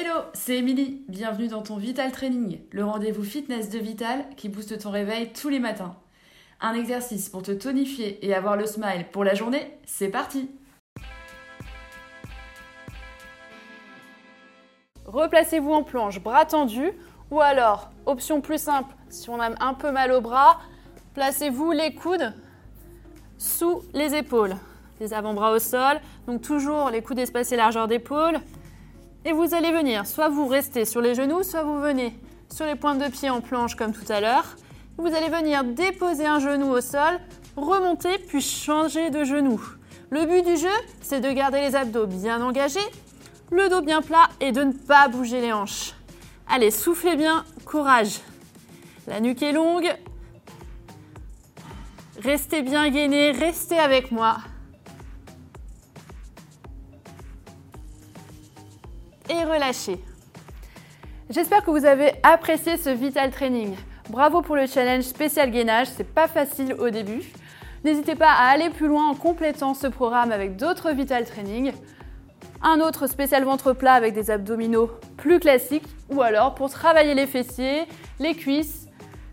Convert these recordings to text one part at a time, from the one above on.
Hello, c'est Émilie. Bienvenue dans ton Vital Training, le rendez-vous fitness de Vital qui booste ton réveil tous les matins. Un exercice pour te tonifier et avoir le smile pour la journée, c'est parti Replacez-vous en planche, bras tendus, ou alors, option plus simple, si on a un peu mal au bras, placez-vous les coudes sous les épaules, les avant-bras au sol, donc toujours les coudes espacés largeur d'épaule. Et vous allez venir, soit vous restez sur les genoux, soit vous venez sur les pointes de pied en planche comme tout à l'heure. Vous allez venir déposer un genou au sol, remonter puis changer de genou. Le but du jeu, c'est de garder les abdos bien engagés, le dos bien plat et de ne pas bouger les hanches. Allez, soufflez bien, courage. La nuque est longue. Restez bien gainé, restez avec moi. Et. J'espère que vous avez apprécié ce Vital Training. Bravo pour le challenge spécial gainage, c'est pas facile au début. N'hésitez pas à aller plus loin en complétant ce programme avec d'autres Vital Training un autre spécial ventre plat avec des abdominaux plus classiques, ou alors pour travailler les fessiers, les cuisses.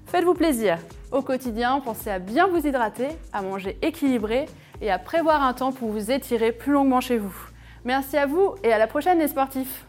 Faites-vous plaisir. Au quotidien, pensez à bien vous hydrater, à manger équilibré et à prévoir un temps pour vous étirer plus longuement chez vous. Merci à vous et à la prochaine les sportifs